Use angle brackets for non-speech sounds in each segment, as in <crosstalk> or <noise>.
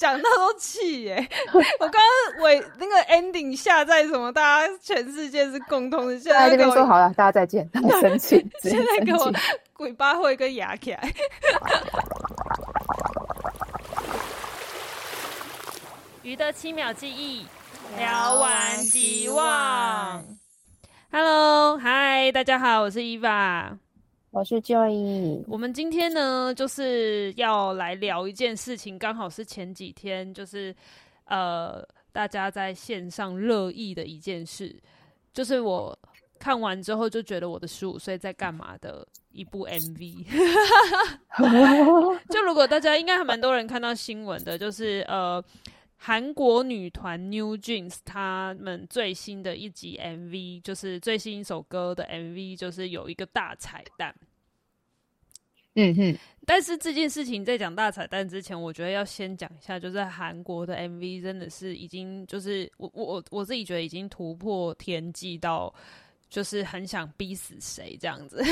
讲到都气耶！<laughs> 我刚刚尾那个 ending 下在什么？大家全世界是共通的。现在这边说好了，大家再见。<laughs> 他们生气，<laughs> 现在给我鬼巴会跟牙起来。鱼的七秒记忆，聊完即忘。Hello，嗨，大家好，我是 Eva。我是 Joy，我们今天呢就是要来聊一件事情，刚好是前几天就是呃大家在线上热议的一件事，就是我看完之后就觉得我的十五岁在干嘛的一部 MV。<laughs> <laughs> 就如果大家应该还蛮多人看到新闻的，就是呃韩国女团 New Jeans 他们最新的一集 MV，就是最新一首歌的 MV，就是有一个大彩蛋。嗯哼，但是这件事情在讲大彩蛋之前，我觉得要先讲一下，就是韩国的 MV 真的是已经就是我我我我自己觉得已经突破天际到，就是很想逼死谁这样子。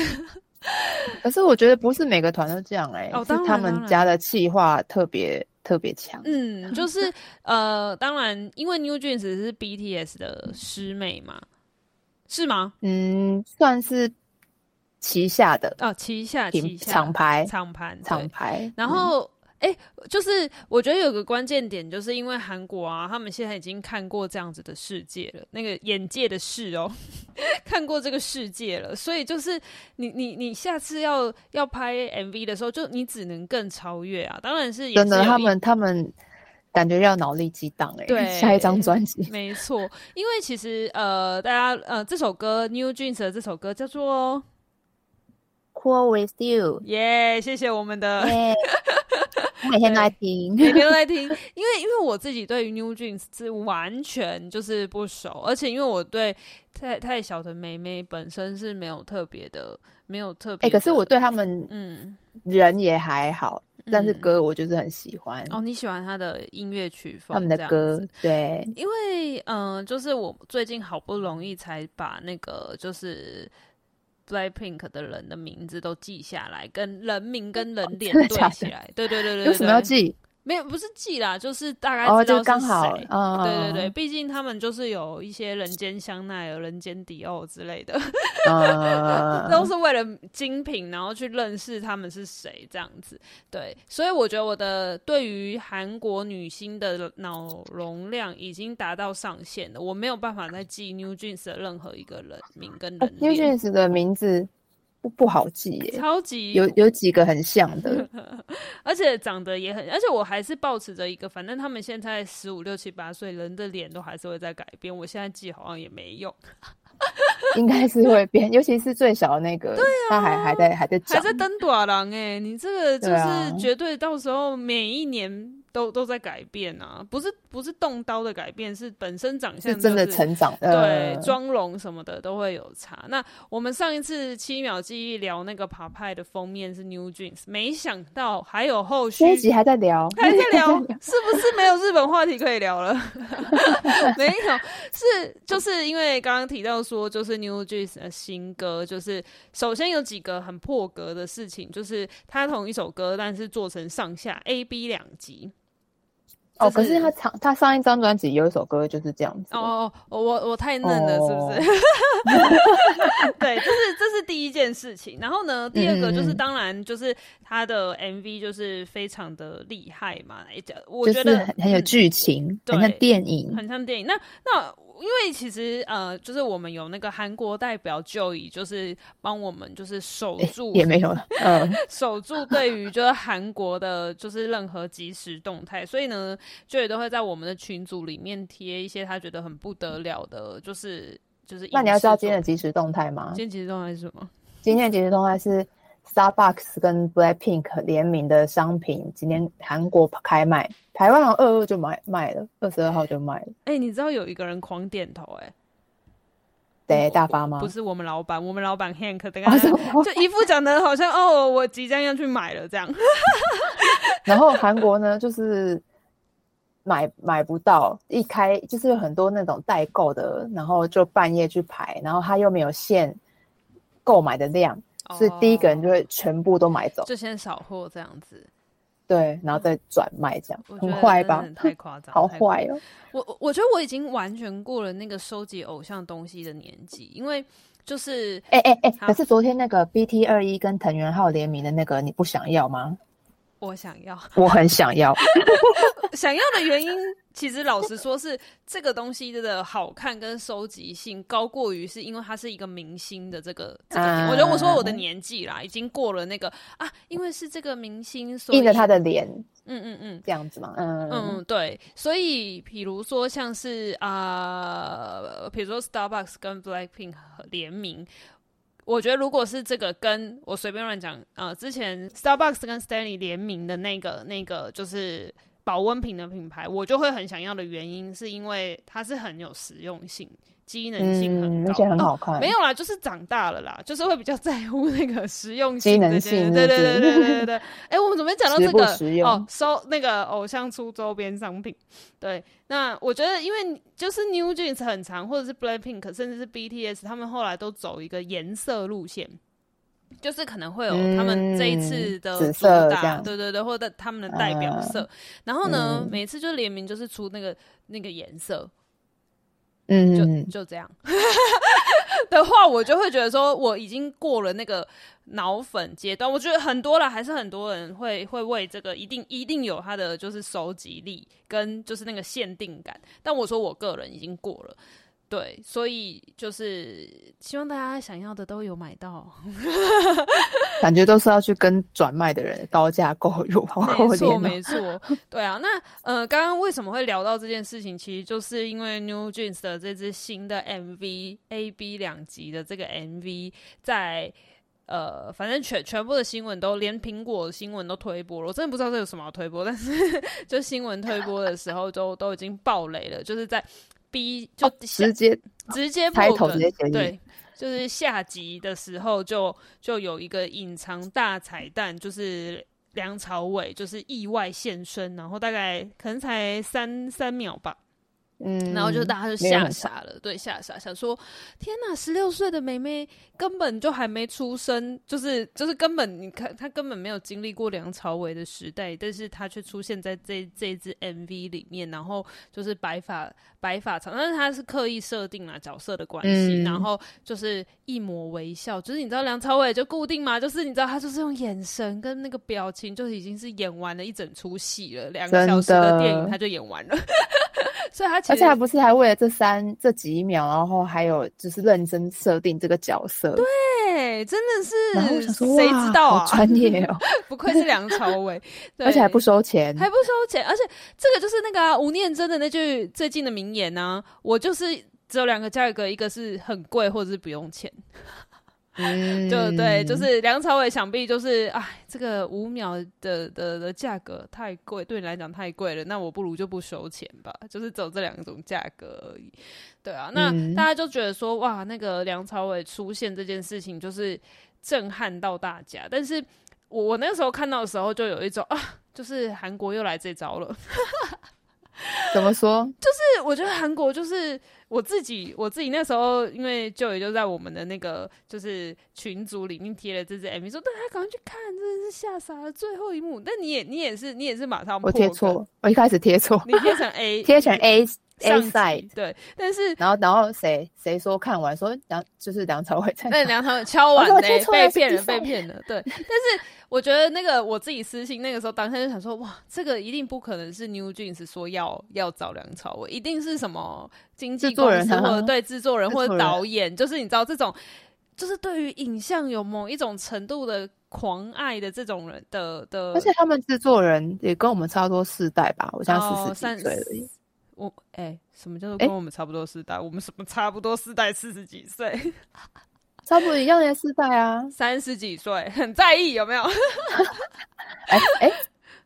<laughs> 可是我觉得不是每个团都这样哎、欸，哦，是他们家的气化特别特别强。嗯，就是呃，当然，因为 New Jeans 是 BTS 的师妹嘛，是吗？嗯，算是。旗下的哦，旗下旗下厂牌厂牌厂牌，然后哎、就是我觉得有个关键点，就是因为韩国啊，他们现在已经看过这样子的世界了，那个眼界的事哦，<laughs> 看过这个世界了，所以就是你你你下次要要拍 MV 的时候，就你只能更超越啊，当然是，也是真的，他们他们感觉要脑力激荡哎，对，下一张专辑没错，因为其实呃，大家呃，这首歌 New Jeans 的这首歌叫做。Cool with you，耶！Yeah, 谢谢我们的，yeah, <laughs> 每天都在听，每天都在听。因为因为我自己对于 New Jeans 是完全就是不熟，而且因为我对太太小的妹妹本身是没有特别的，没有特别。哎、欸，可是我对他们，嗯，人也还好，嗯、但是歌我就是很喜欢。哦，你喜欢他的音乐曲风，他们的歌，对。因为嗯、呃，就是我最近好不容易才把那个就是。Blackpink 的人的名字都记下来，跟人名跟人脸对起来，对对对对对。为什么要记？没有，不是记啦，就是大概知道是谁。哦，刚好。哦、对对对，毕竟他们就是有一些人间香奈儿、人间迪奥之类的，哦、<laughs> 都是为了精品，然后去认识他们是谁这样子。对，所以我觉得我的对于韩国女星的脑容量已经达到上限了，我没有办法再记 New Jeans 的任何一个人名跟人。New Jeans 的名字。不不好记耶，超级。有有几个很像的，<laughs> 而且长得也很，而且我还是保持着一个，反正他们现在十五六七八岁，人的脸都还是会在改变。我现在记好像也没用，<laughs> 应该是会变，尤其是最小的那个，对啊，他还还在还在还在登短郎哎，你这个就是绝对到时候每一年。都都在改变啊，不是不是动刀的改变，是本身长相、就是、是真的成长，对，妆、呃、容什么的都会有差。那我们上一次七秒记忆聊那个 POPEYE 的封面是 New Jeans，没想到还有后续，这一集还在聊，还在聊，<laughs> 是不是没有日本话题可以聊了？<laughs> 没有，是就是因为刚刚提到说，就是 New Jeans 的新歌，就是首先有几个很破格的事情，就是他同一首歌，但是做成上下 A B 两集。哦，可是他唱他上一张专辑有一首歌就是这样子。哦，我我太嫩了，是不是？哦、<laughs> 对，这是这是第一件事情。然后呢，第二个就是当然就是他的 MV 就是非常的厉害嘛，我觉得很很有剧情，嗯、很像电影，很像电影。那那。因为其实呃，就是我们有那个韩国代表 Joey，就是帮我们就是守住也没有了，嗯，<laughs> 守住对于就是韩国的，就是任何即时动态，所以呢，Joey 都会在我们的群组里面贴一些他觉得很不得了的，就是就是。那你要知道今天的即时动态吗？今天即时动态是什么？今天的即时动态是 Starbucks 跟 Blackpink 联名的商品，今天韩国开卖。台湾好像二二就卖卖了，二十二号就卖了。哎、欸，你知道有一个人狂点头、欸，哎，对，大发吗？不是我们老板，我们老板 Hank，等下就一副讲的好像哦，我即将要去买了这样。<laughs> 然后韩国呢，就是买买不到，一开就是有很多那种代购的，然后就半夜去排，然后他又没有限购买的量，所以第一个人就会全部都买走，就先扫货这样子。对，然后再转卖这样，很坏吧？太夸张，<laughs> 好坏哦！我我觉得我已经完全过了那个收集偶像东西的年纪，因为就是哎哎哎，可是昨天那个 BT 二一跟藤原浩联名的那个，你不想要吗？我想要，我很想要。<laughs> 想要的原因，其实老实说是这个东西的好看跟收集性高过于是因为它是一个明星的这个这个。我觉得我说我的年纪啦，已经过了那个啊，因为是这个明星，所以印着他的脸，嗯嗯嗯，这样子嘛，嗯嗯对。所以比如说像是啊，比如说 Starbucks 跟 Blackpink 联名。我觉得，如果是这个跟我随便乱讲，呃，之前 Starbucks 跟 Stanley 联名的那个那个就是保温瓶的品牌，我就会很想要的原因，是因为它是很有实用性。机能性很高，而且很好看。没有啦，就是长大了啦，<laughs> 就是会比较在乎那个实用性、机能性。对对对对对对对。哎，我们怎么没讲到这个？哦，收那个偶像出周边商品。对，那我觉得，因为就是 New Jeans 很长，或者是 Blackpink，甚至是 BTS，他们后来都走一个颜色路线，就是可能会有他们这一次的主打，对对对，或者他们的代表色。然后呢，每次就联名就是出那个那个颜色。嗯，就就这样 <laughs> 的话，我就会觉得说，我已经过了那个脑粉阶段。我觉得很多了，还是很多人会会为这个一定一定有他的就是收集力跟就是那个限定感。但我说我个人已经过了。对，所以就是希望大家想要的都有买到，<laughs> 感觉都是要去跟转卖的人高价购入，没错没错。<laughs> 对啊，那呃，刚刚为什么会聊到这件事情？其实就是因为 New Jeans 的这支新的 MV A B 两集的这个 MV，在呃，反正全全部的新闻都连苹果新闻都推播了，我真的不知道这有什么好推播，但是 <laughs> 就新闻推播的时候都都已经爆雷了，就是在。B 就、哦、直接直接开头直接对，就是下集的时候就就有一个隐藏大彩蛋，就是梁朝伟就是意外现身，然后大概可能才三三秒吧。嗯，然后就大家就吓傻了，对，吓傻，想说天哪，十六岁的妹妹根本就还没出生，就是就是根本你看她根本没有经历过梁朝伟的时代，但是她却出现在这这支 MV 里面，然后就是白发白发长，但是她是刻意设定了角色的关系，嗯，然后就是一抹微笑，就是你知道梁朝伟就固定嘛，就是你知道他就是用眼神跟那个表情，就已经是演完了一整出戏了，两个小时的电影他就演完了。<laughs> 所以他而且还不是还为了这三这几秒，然后还有就是认真设定这个角色。对，真的是，谁知道啊？专业哦，<laughs> 不愧是梁朝伟，<laughs> 而且还不收钱，还不收钱，而且这个就是那个、啊、吴念真的那句最近的名言呢、啊，我就是只有两个价格，一个是很贵，或者是不用钱。嗯，就对，就是梁朝伟，想必就是，哎，这个五秒的的的价格太贵，对你来讲太贵了，那我不如就不收钱吧，就是走这两种价格而已。对啊，那大家就觉得说，哇，那个梁朝伟出现这件事情就是震撼到大家，但是我我那时候看到的时候，就有一种啊，就是韩国又来这招了。<laughs> 怎么说？就是我觉得韩国就是。我自己，我自己那时候，因为舅也就在我们的那个就是群组里面贴了这支 MV，说大家赶快去看，真的是吓傻了最后一幕。但你也你也是你也是马上我贴错，我一开始贴错，你贴成 A 贴成 A A side 对，但是然后然后谁谁说看完说梁就是梁朝伟在，那梁朝伟敲完嘞，被骗了被骗了，对，但是。我觉得那个我自己私信那个时候当下就想说，哇，这个一定不可能是 New Jeans 说要要找梁朝伟，一定是什么经纪公司或者对制作人或者导演，就是你知道这种，就是对于影像有某一种程度的狂爱的这种人的的，而且他们制作人也跟我们差不多世代吧，我像四十几岁而已。我哎、欸，什么叫做跟我们差不多世代？欸、我们什么差不多世代四十几岁？<laughs> 差不多一样的世代啊，三十几岁，很在意有没有？哎 <laughs> 哎、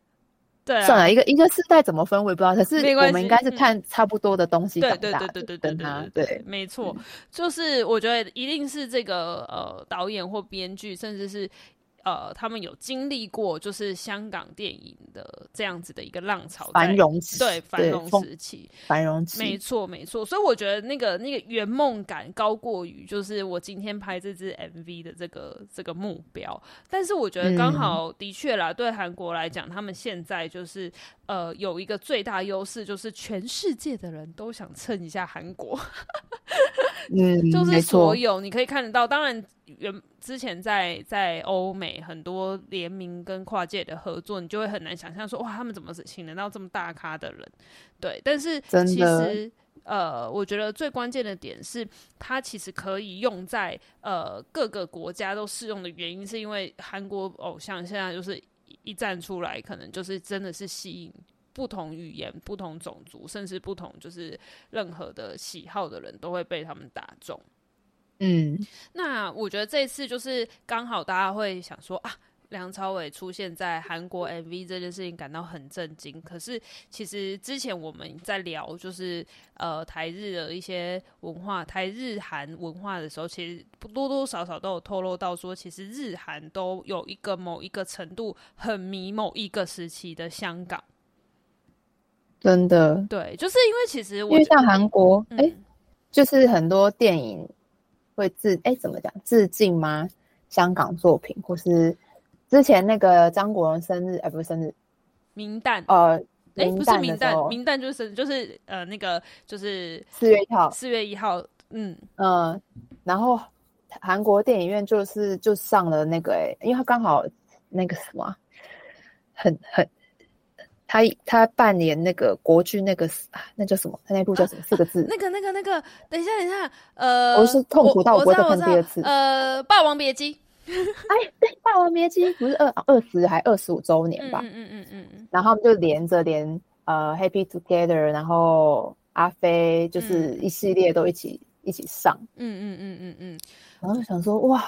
<laughs> 对、啊，算了，一个一个世代怎么分我也不知道，可是我们应该是看差不多的东西长大的。对对对对对对对，对，没错，就是我觉得一定是这个呃导演或编剧，甚至是呃，他们有经历过就是香港电影的这样子的一个浪潮繁荣期，对繁荣时期，繁荣期，没错没错。所以我觉得那个那个圆梦感高过于就是我今天拍这支 MV 的这个这个目标。但是我觉得刚好的确啦，嗯、对韩国来讲，他们现在就是呃有一个最大优势，就是全世界的人都想蹭一下韩国。<laughs> 嗯，就是所有你可以看得到，当然原之前在在欧美很多联名跟跨界的合作，你就会很难想象说哇，他们怎么请得到这么大咖的人？对，但是其实呃，我觉得最关键的点是，它其实可以用在呃各个国家都适用的原因，是因为韩国偶像现在就是一站出来，可能就是真的是吸引。不同语言、不同种族，甚至不同就是任何的喜好的人都会被他们打中。嗯，那我觉得这次就是刚好大家会想说啊，梁朝伟出现在韩国 MV 这件事情感到很震惊。可是其实之前我们在聊就是呃台日的一些文化、台日韩文化的时候，其实多多少少都有透露到说，其实日韩都有一个某一个程度很迷某一个时期的香港。真的，对，就是因为其实我因为像韩国，哎、嗯欸，就是很多电影会致哎、欸、怎么讲致敬吗？香港作品，或是之前那个张国荣生日，哎、欸，不是生日，明旦，呃，哎、欸，不是明旦，明旦就是就是呃那个就是四月一号，四月一号，嗯嗯、呃，然后韩国电影院就是就上了那个、欸，哎，因为他刚好那个什么，很很。他他扮演那个国剧那个啊，那叫什么？他那部叫什么？四个字？那个那个那个，等一下等一下，呃，我是痛苦到我不会再看第二次。呃，《霸王别姬》哎，对，《霸王别姬》不是二二十还二十五周年吧？嗯嗯嗯嗯嗯。然后他们就连着连呃《Happy Together》，然后阿飞就是一系列都一起一起上。嗯嗯嗯嗯嗯。然后想说哇。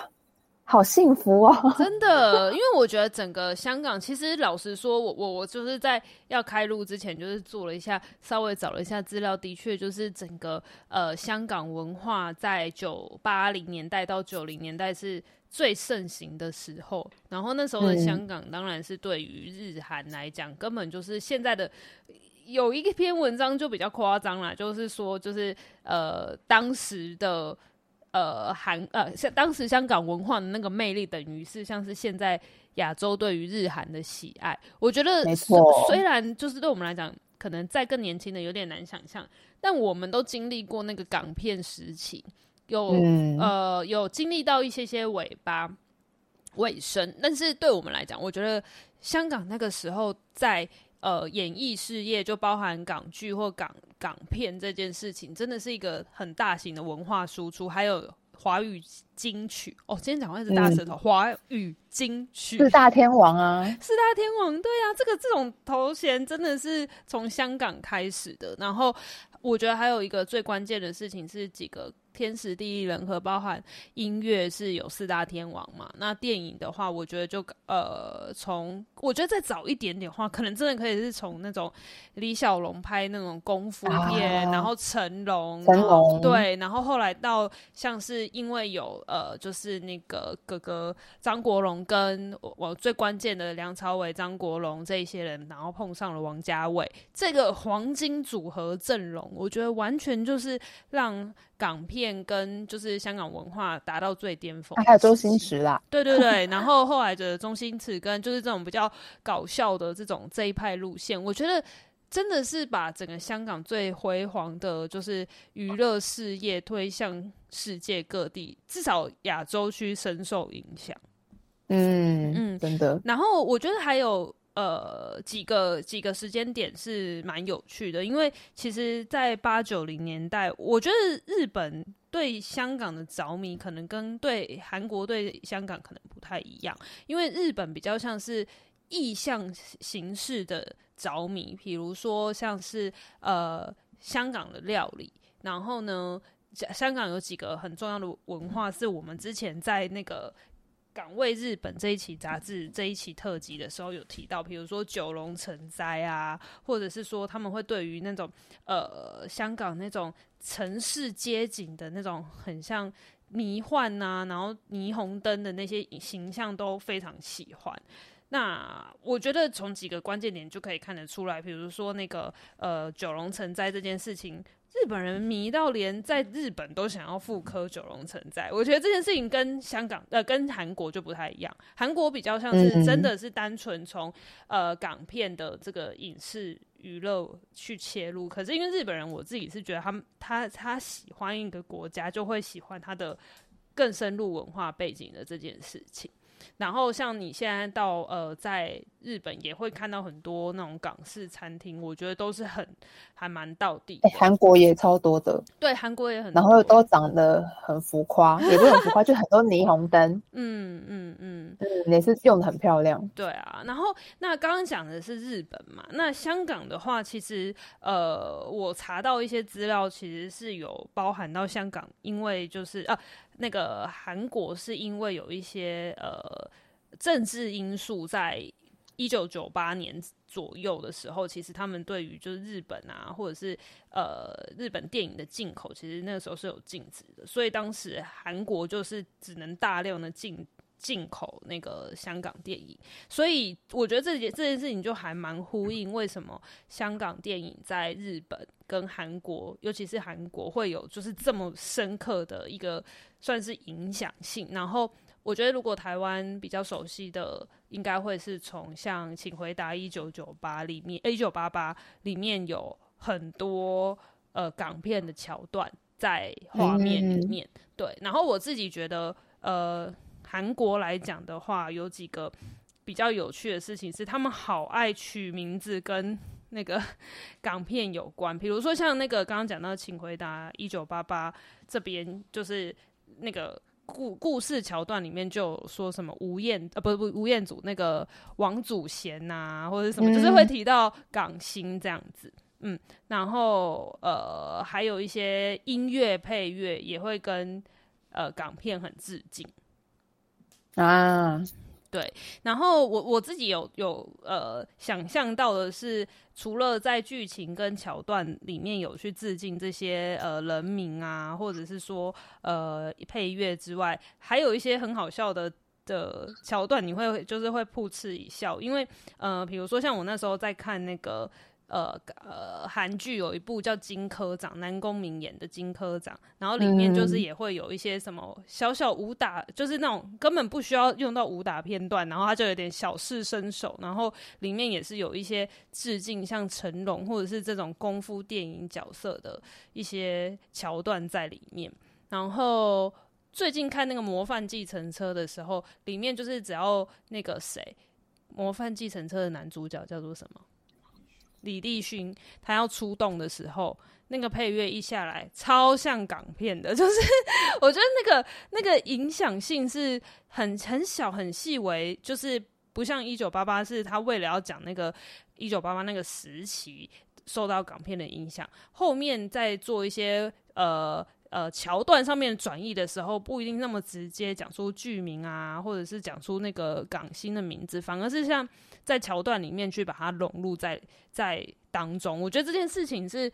好幸福哦！<laughs> 真的，因为我觉得整个香港，其实老实说，我我我就是在要开录之前，就是做了一下，稍微找了一下资料，的确就是整个呃香港文化在九八零年代到九零年代是最盛行的时候。然后那时候的香港，当然是对于日韩来讲，嗯、根本就是现在的有一篇文章就比较夸张啦，就是说就是呃当时的。呃，韩呃，像当时香港文化的那个魅力，等于是像是现在亚洲对于日韩的喜爱。我觉得，没错，虽然就是对我们来讲，可能在更年轻的有点难想象，但我们都经历过那个港片时期，有、嗯、呃有经历到一些些尾巴尾声。但是对我们来讲，我觉得香港那个时候在呃演艺事业，就包含港剧或港。港片这件事情真的是一个很大型的文化输出，还有华语金曲哦。今天讲话是大舌头，华、嗯、语金曲四大天王啊，四大天王，对啊，这个这种头衔真的是从香港开始的。然后我觉得还有一个最关键的事情是几个。天时地利人和，包含音乐是有四大天王嘛？那电影的话，我觉得就呃，从我觉得再早一点点的话，可能真的可以是从那种李小龙拍那种功夫片，啊、然后成龙，成龙对，然后后来到像是因为有呃，就是那个哥哥张国荣跟我，我最关键的梁朝伟、张国荣这一些人，然后碰上了王家卫，这个黄金组合阵容，我觉得完全就是让。港片跟就是香港文化达到最巅峰，还有周星驰啦，对对对，然后后来的周星驰跟就是这种比较搞笑的这种这一派路线，我觉得真的是把整个香港最辉煌的，就是娱乐事业推向世界各地，至少亚洲区深受影响。嗯嗯，真的。然后我觉得还有。呃，几个几个时间点是蛮有趣的，因为其实，在八九零年代，我觉得日本对香港的着迷，可能跟对韩国对香港可能不太一样，因为日本比较像是意象形式的着迷，比如说像是呃香港的料理，然后呢，香港有几个很重要的文化，是我们之前在那个。港味日本这一期杂志这一期特辑的时候有提到，比如说九龙城寨啊，或者是说他们会对于那种呃香港那种城市街景的那种很像迷幻啊，然后霓虹灯的那些形象都非常喜欢。那我觉得从几个关键点就可以看得出来，比如说那个呃九龙城寨这件事情，日本人迷到连在日本都想要复刻九龙城寨。我觉得这件事情跟香港呃跟韩国就不太一样，韩国比较像是真的是单纯从呃港片的这个影视娱乐去切入，可是因为日本人我自己是觉得他们他他喜欢一个国家就会喜欢他的更深入文化背景的这件事情。然后像你现在到呃，在日本也会看到很多那种港式餐厅，我觉得都是很还蛮到地。欸，韩国也超多的，对，韩国也很多，然后都长得很浮夸，也不是很浮夸，就很多霓虹灯。<laughs> 嗯嗯嗯，嗯，也是用的很漂亮。对啊，然后那刚刚讲的是日本嘛，那香港的话，其实呃，我查到一些资料，其实是有包含到香港，因为就是啊。那个韩国是因为有一些呃政治因素，在一九九八年左右的时候，其实他们对于就是日本啊，或者是呃日本电影的进口，其实那个时候是有禁止的，所以当时韩国就是只能大量的进。进口那个香港电影，所以我觉得这件这件事情就还蛮呼应为什么香港电影在日本跟韩国，尤其是韩国会有就是这么深刻的一个算是影响性。然后我觉得如果台湾比较熟悉的，应该会是从像《请回答一九九八》里面，一九八八里面有很多呃港片的桥段在画面里面。嗯、对，然后我自己觉得呃。韩国来讲的话，有几个比较有趣的事情是，他们好爱取名字跟那个港片有关。比如说像那个刚刚讲到《请回答一九八八》这边，就是那个故故事桥段里面就有说什么吴彦呃不不吴彦祖那个王祖贤呐、啊，或者什么，就是会提到港星这样子。嗯，然后呃还有一些音乐配乐也会跟呃港片很致敬。啊，对，然后我我自己有有呃想象到的是，除了在剧情跟桥段里面有去致敬这些呃人名啊，或者是说呃配乐之外，还有一些很好笑的的桥段，你会就是会噗嗤一笑，因为呃比如说像我那时候在看那个。呃呃，韩剧有一部叫《金科长》，南宫明演的金科长，然后里面就是也会有一些什么小小武打，嗯、就是那种根本不需要用到武打片段，然后他就有点小试身手，然后里面也是有一些致敬，像成龙或者是这种功夫电影角色的一些桥段在里面。然后最近看那个《模范计程车》的时候，里面就是只要那个谁，《模范计程车》的男主角叫做什么？李立勋他要出动的时候，那个配乐一下来，超像港片的，<laughs> 就是我觉得那个那个影响性是很很小很细微，就是不像一九八八，是他为了要讲那个一九八八那个时期受到港片的影响，后面再做一些呃。呃，桥段上面转译的时候，不一定那么直接讲出剧名啊，或者是讲出那个港星的名字，反而是像在桥段里面去把它融入在在当中。我觉得这件事情是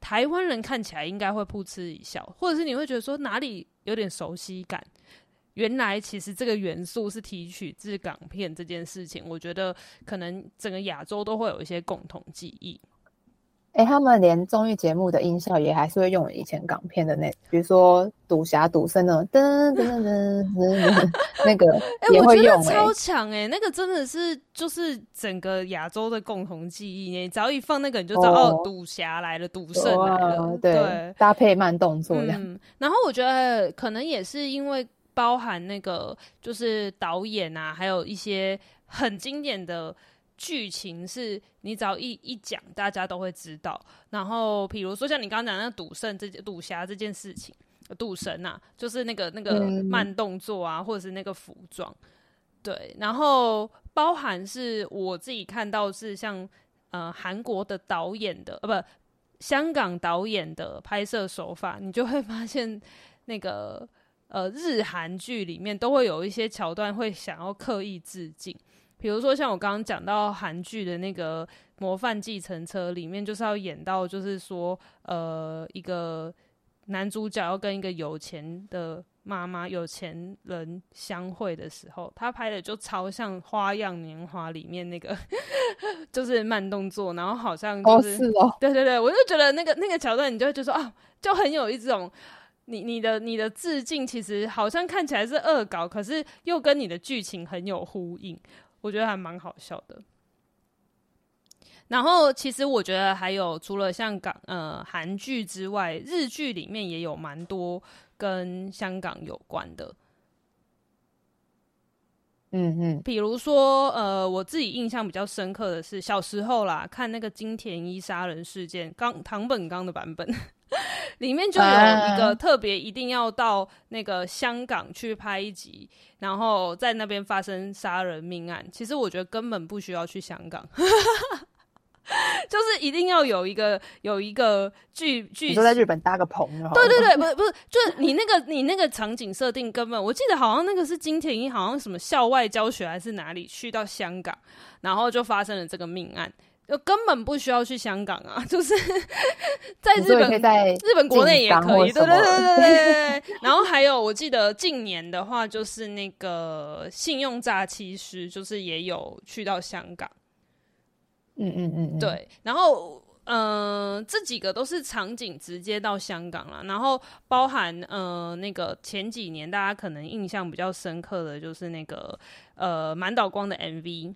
台湾人看起来应该会噗嗤一笑，或者是你会觉得说哪里有点熟悉感。原来其实这个元素是提取自港片这件事情，我觉得可能整个亚洲都会有一些共同记忆。哎、欸，他们连综艺节目的音效也还是会用以前港片的那，比如说赌侠赌圣那种噔噔噔噔噔，那个 <laughs> 也会用、欸。哎、欸，超强哎、欸，那个真的是就是整个亚洲的共同记忆。你只要一放那个，你就知道哦，赌侠、哦、来了，赌圣来了，对，对搭配慢动作这样。嗯，然后我觉得可能也是因为包含那个就是导演啊，还有一些很经典的。剧情是你只要一一讲，大家都会知道。然后，比如说像你刚刚讲那赌圣这件赌侠这件事情，赌神呐、啊，就是那个那个慢动作啊，或者是那个服装，对。然后包含是我自己看到是像呃韩国的导演的，呃不，香港导演的拍摄手法，你就会发现那个呃日韩剧里面都会有一些桥段会想要刻意致敬。比如说，像我刚刚讲到韩剧的那个《模范计程车》里面，就是要演到，就是说，呃，一个男主角要跟一个有钱的妈妈有钱人相会的时候，他拍的就超像《花样年华》里面那个，<laughs> 就是慢动作，然后好像就是，哦是哦，对对对，我就觉得那个那个桥段，你就会觉得说啊，就很有一种你你的你的致敬，其实好像看起来是恶搞，可是又跟你的剧情很有呼应，我觉得还蛮好笑的。然后，其实我觉得还有除了像港呃韩剧之外，日剧里面也有蛮多跟香港有关的。嗯嗯，比如说呃，我自己印象比较深刻的是小时候啦，看那个金田一杀人事件，刚唐本刚的版本，<laughs> 里面就有一个特别一定要到那个香港去拍一集，然后在那边发生杀人命案。其实我觉得根本不需要去香港。<laughs> 就是一定要有一个有一个剧剧，你说在日本搭个棚，对对对，不是不是，就是你那个你那个场景设定根本，我记得好像那个是金田一，好像什么校外教学还是哪里去到香港，然后就发生了这个命案，就根本不需要去香港啊，<laughs> 就是在日本，在日本国内也可以，对对对对 <laughs> 对。然后还有我记得近年的话，就是那个信用诈欺师，就是也有去到香港。嗯嗯嗯，对，然后嗯、呃，这几个都是场景直接到香港了，然后包含呃那个前几年大家可能印象比较深刻的就是那个呃满岛光的 MV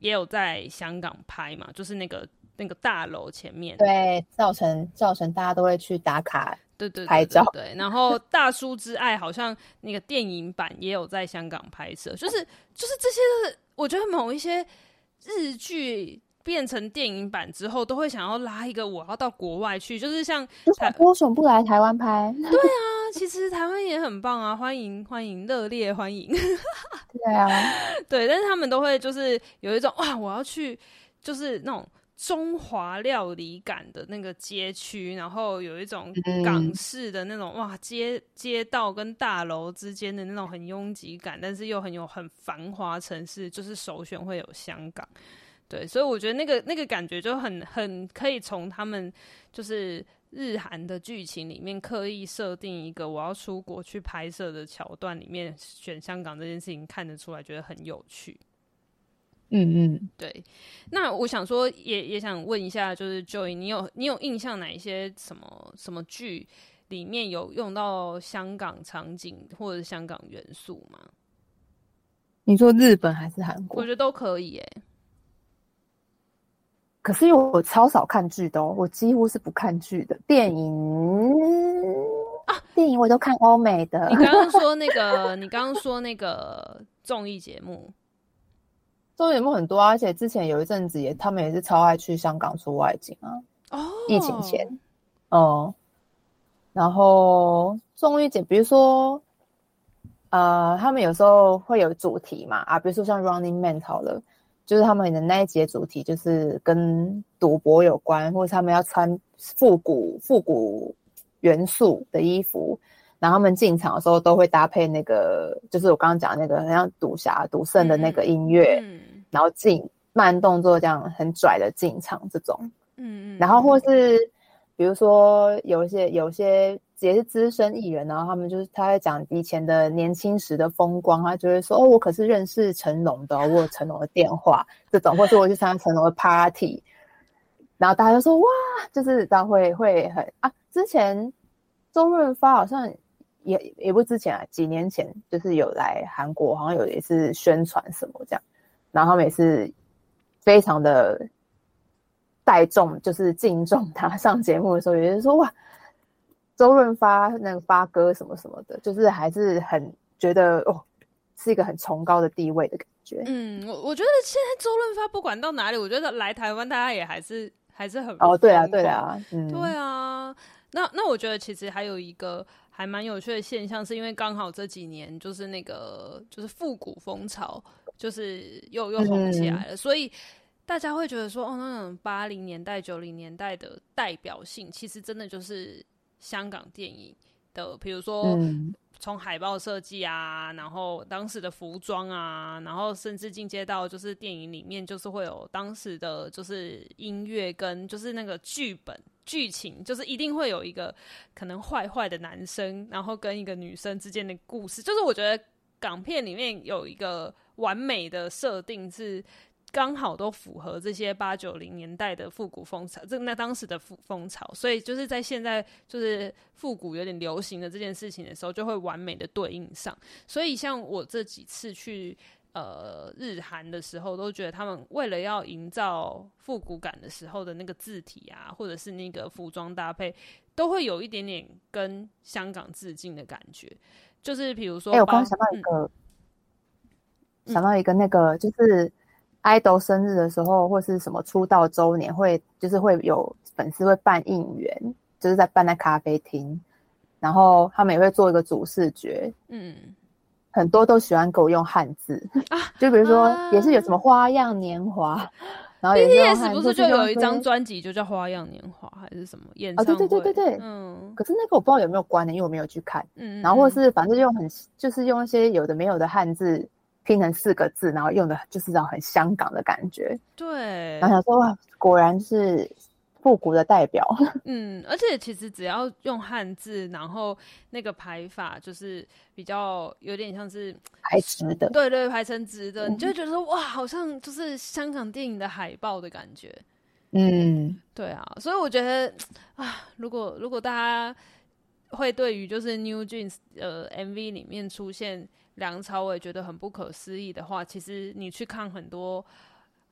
也有在香港拍嘛，就是那个那个大楼前面，对，造成造成大家都会去打卡，对对，对，对，对，拍照，对，然后大叔之爱好像那个电影版也有在香港拍摄，就是就是这些，我觉得某一些日剧。变成电影版之后，都会想要拉一个我要到国外去，就是像台为什么不来台湾拍？对啊，其实台湾也很棒啊，欢迎欢迎，热烈欢迎。<laughs> 对啊，对，但是他们都会就是有一种哇，我要去，就是那种中华料理感的那个街区，然后有一种港式的那种、嗯、哇街街道跟大楼之间的那种很拥挤感，但是又很有很繁华城市，就是首选会有香港。对，所以我觉得那个那个感觉就很很可以从他们就是日韩的剧情里面刻意设定一个我要出国去拍摄的桥段里面选香港这件事情看得出来，觉得很有趣。嗯嗯，对。那我想说也，也也想问一下，就是 Joy，你有你有印象哪一些什么什么剧里面有用到香港场景或者香港元素吗？你说日本还是韩国？我觉得都可以诶、欸。可是因为我超少看剧的哦，我几乎是不看剧的。电影啊，电影我都看欧美的。你刚刚说那个，<laughs> 你刚刚说那个综艺节目，综艺节目很多啊，而且之前有一阵子也，他们也是超爱去香港出外景啊。哦，疫情前，哦、嗯，然后综艺节，比如说，呃，他们有时候会有主题嘛，啊，比如说像《Running Man》好了。就是他们的那一节主题就是跟赌博有关，或者他们要穿复古复古元素的衣服，然后他们进场的时候都会搭配那个，就是我刚刚讲那个很像赌侠赌圣的那个音乐，嗯，然后进慢动作这样很拽的进场这种，嗯嗯，然后或是比如说有一些有一些。也是资深艺人，然后他们就是他在讲以前的年轻时的风光，他就会说：“哦，我可是认识成龙的，我有成龙的电话这种，或者我去参加成龙的 party。”然后大家就说：“哇，就是他会会很啊。”之前周润发好像也也不之前啊，几年前就是有来韩国，好像有一次宣传什么这样，然后他们也是非常的带众，就是敬重他上节目的时候，有人说：“哇。”周润发那个发哥什么什么的，就是还是很觉得哦，是一个很崇高的地位的感觉。嗯，我我觉得现在周润发不管到哪里，我觉得来台湾大家也还是还是很哦，对啊，对啊，嗯，对啊。那那我觉得其实还有一个还蛮有趣的现象，是因为刚好这几年就是那个就是复古风潮，就是又又红起来了，嗯，所以大家会觉得说，哦，那种八零年代、九零年代的代表性，其实真的就是。香港电影的，比如说从海报设计啊，然后当时的服装啊，然后甚至进阶到就是电影里面，就是会有当时的就是音乐跟就是那个剧本剧情，就是一定会有一个可能坏坏的男生，然后跟一个女生之间的故事。就是我觉得港片里面有一个完美的设定是。刚好都符合这些八九零年代的复古风潮，这那当时的风风潮，所以就是在现在就是复古有点流行的这件事情的时候，就会完美的对应上。所以像我这几次去呃日韩的时候，都觉得他们为了要营造复古感的时候的那个字体啊，或者是那个服装搭配，都会有一点点跟香港致敬的感觉。就是比如说，哎、欸，我刚刚想到一个，嗯、想到一个那个就是。Idol 生日的时候，或是什么出道周年，会就是会有粉丝会办应援，就是在办在咖啡厅，然后他们也会做一个主视觉，嗯，很多都喜欢给我用汉字。啊，就比如说也是有什么花样年华，啊、然后 BTS 不是就有一张专辑就叫花样年华还是什么演唱会？啊，对对对对。对，嗯，可是那个我不知道有没有关的，因为我没有去看，嗯，然后或是反正就用很就是用一些有的没有的汉字。拼成四个字，然后用的就是这种很香港的感觉。对，然后想说哇，果然是复古的代表。<laughs> 嗯，而且其实只要用汉字，然后那个排法就是比较有点像是排直的，对对，排成直的，嗯、你就会觉得说哇，好像就是香港电影的海报的感觉。嗯，对啊，所以我觉得 <tsk> 啊，如果如果大家会对于就是 New Jeans 呃 MV 里面出现。梁朝伟觉得很不可思议的话，其实你去看很多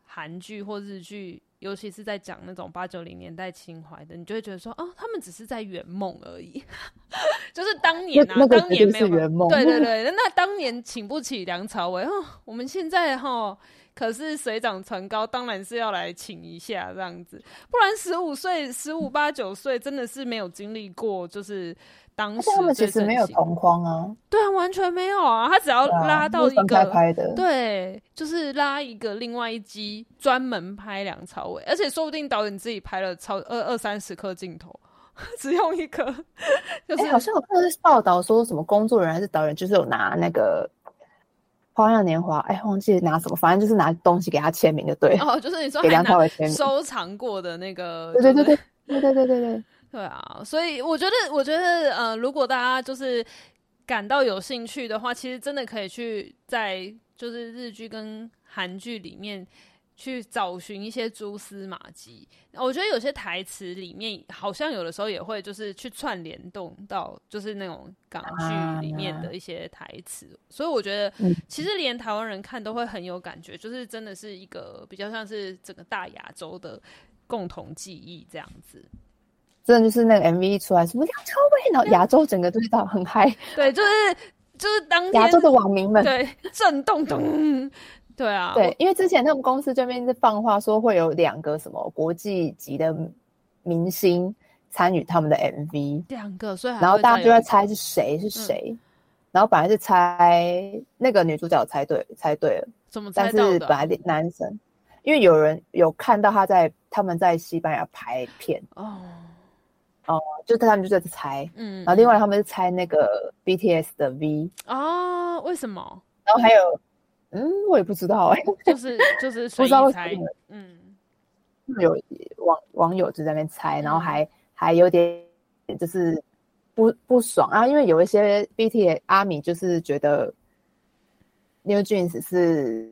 韩剧或日剧，尤其是在讲那种八九零年代情怀的，你就会觉得说，哦，他们只是在圆梦而已。<laughs> 就是当年啊，当年没有圆梦。对 <laughs> 对对，那当年请不起梁朝伟，哦，我们现在哈可是水涨船高，当然是要来请一下这样子，不然十五岁、十五八九岁真的是没有经历过，就是。当时他们其实没有同框啊，对啊，完全没有啊。他只要拉到一个，啊、拍的对，就是拉一个另外一机专门拍梁朝伟，而且说不定导演自己拍了超二二三十颗镜头，<laughs> 只用一颗。<laughs> 就是、欸、好像我看到报道说什么工作人员还是导演，就是有拿那个《花样年华》，哎，忘记拿什么，反正就是拿东西给他签名就，对。哦，就是你说给梁朝伟签名，收藏过的那个，对对对对对对对对对。对啊，所以我觉得，我觉得，呃，如果大家就是感到有兴趣的话，其实真的可以去在就是日剧跟韩剧里面去找寻一些蛛丝马迹。我觉得有些台词里面好像有的时候也会就是去串联动到就是那种港剧里面的一些台词，啊、所以我觉得其实连台湾人看都会很有感觉，就是真的是一个比较像是整个大亚洲的共同记忆这样子。真的就是那个 MV 一出来，什么梁朝伟，然后亚洲整个都知道很嗨，对，就是就是当亚洲的网民们。对震动咚，对啊，对，因为之前他们公司这边是放话说会有两个什么国际级的明星参与他们的 MV，两个，所以然后大家就在猜是谁是谁，嗯、然后本来是猜那个女主角猜对猜对了，怎么猜到的？但是本来男生，因为有人有看到他在他们在西班牙拍片。哦。哦，就他们就在猜，嗯，然后另外他们是猜那个 BTS 的 V 哦，为什么？然后还有，嗯，我也不知道哎，<laughs> 就是就是不知道为什么，嗯，有网网友就在那边猜，然后还还有点就是不不爽啊，因为有一些 BTS 阿米就是觉得 New Jeans 是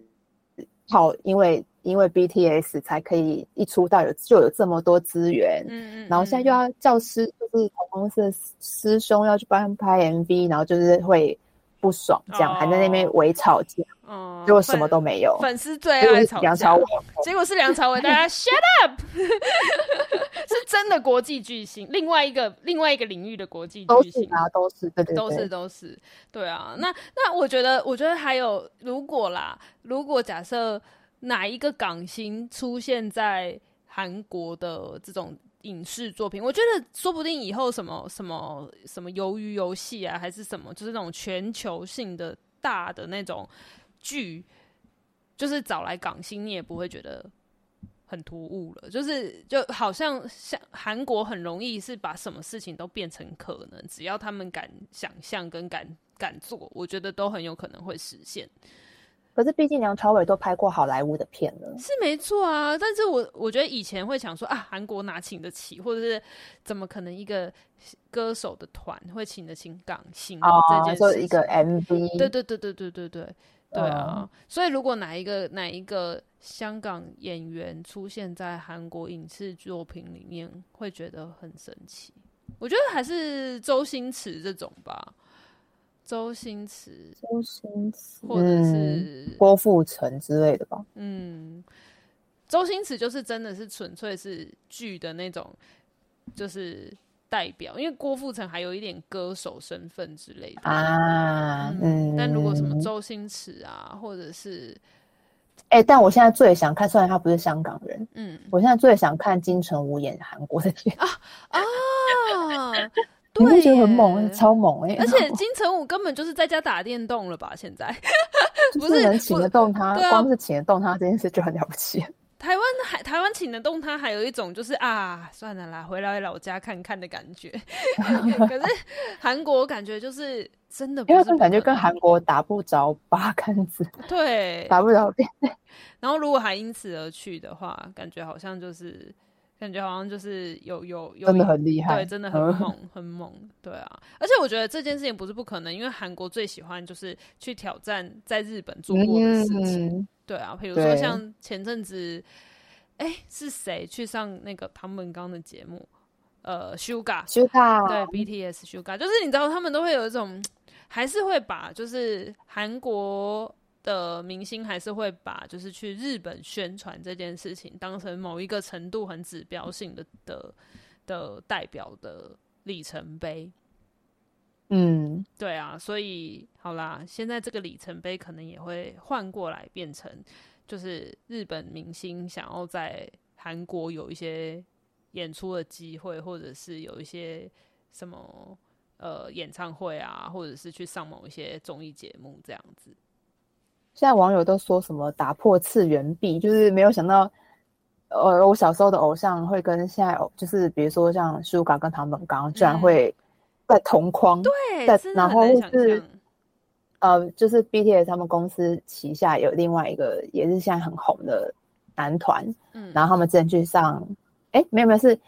好，因为。因为 BTS 才可以一出道有就有这么多资源，嗯，嗯嗯，然后现在又要教师就是同公司的师兄要去帮他们拍 MV，然后就是会不爽，这样、哦、还在那边围吵架，哦，结果什么都没有，粉丝最爱梁朝伟，结果是梁朝伟，大家 shut up，<laughs> 是真的国际巨星，另外一个另外一个领域的国际巨星。啊，都是对对对，都是都是，对啊，那那我觉得我觉得还有如果啦，如果假设。哪一个港星出现在韩国的这种影视作品？我觉得说不定以后什么什么什么鱿鱼游戏啊，还是什么，就是那种全球性的大的那种剧，就是找来港星，你也不会觉得很突兀了。就是就好像像韩国很容易是把什么事情都变成可能，只要他们敢想象跟敢敢做，我觉得都很有可能会实现。可是毕竟梁朝伟都拍过好莱坞的片了，是没错啊。但是我我觉得以前会想说啊，韩国哪请得起，或者是怎么可能一个歌手的团会请得起港星啊？做一个 MV，对对对对对对对对啊！所以如果哪一个哪一个香港演员出现在韩国影视作品里面，会觉得很神奇。我觉得还是周星驰这种吧。周星驰、周星驰，或者是、嗯、郭富城之类的吧。嗯，周星驰就是真的是纯粹是剧的那种，就是代表。因为郭富城还有一点歌手身份之类的啊。嗯，但如果什么周星驰啊，或者是，哎、欸，但我现在最想看，虽然他不是香港人，嗯，我现在最想看金城武演韩国的剧啊啊。<laughs> 你会觉得很猛，超猛哎、欸！而且金城武根本就是在家打电动了吧？现在 <laughs> 不是能请得动他，啊、光是请得动他这件事就很了不起。<laughs> 台湾还台湾请得动他，还有一种就是啊，算了啦，回来老家看看的感觉。<laughs> 可是韩国感觉就是真的不，因为感觉跟韩国打不着八竿子，对，打不着边。然后如果还因此而去的话，感觉好像就是。感觉好像就是有有有，真的很厉害，对，真的 <laughs> 很猛，很猛，对啊。而且我觉得这件事情不是不可能，因为韩国最喜欢就是去挑战在日本做过的事情，嗯、对啊。比如说像前阵子，哎、欸，是谁去上那个唐本刚的节目？呃，Suga，Suga，对，BTS Suga，就是你知道他们都会有一种，还是会把就是韩国。的明星还是会把就是去日本宣传这件事情当成某一个程度很指标性的的的代表的里程碑。嗯，对啊，所以好啦，现在这个里程碑可能也会换过来变成，就是日本明星想要在韩国有一些演出的机会，或者是有一些什么呃演唱会啊，或者是去上某一些综艺节目这样子。现在网友都说什么打破次元壁，就是没有想到，呃，我小时候的偶像会跟现在就是比如说像 Suga 跟唐本刚，居然会在同框，对，在然后是呃，就是 BTS 他们公司旗下有另外一个也是现在很红的男团，嗯，然后他们之前去上，哎，没有没有是。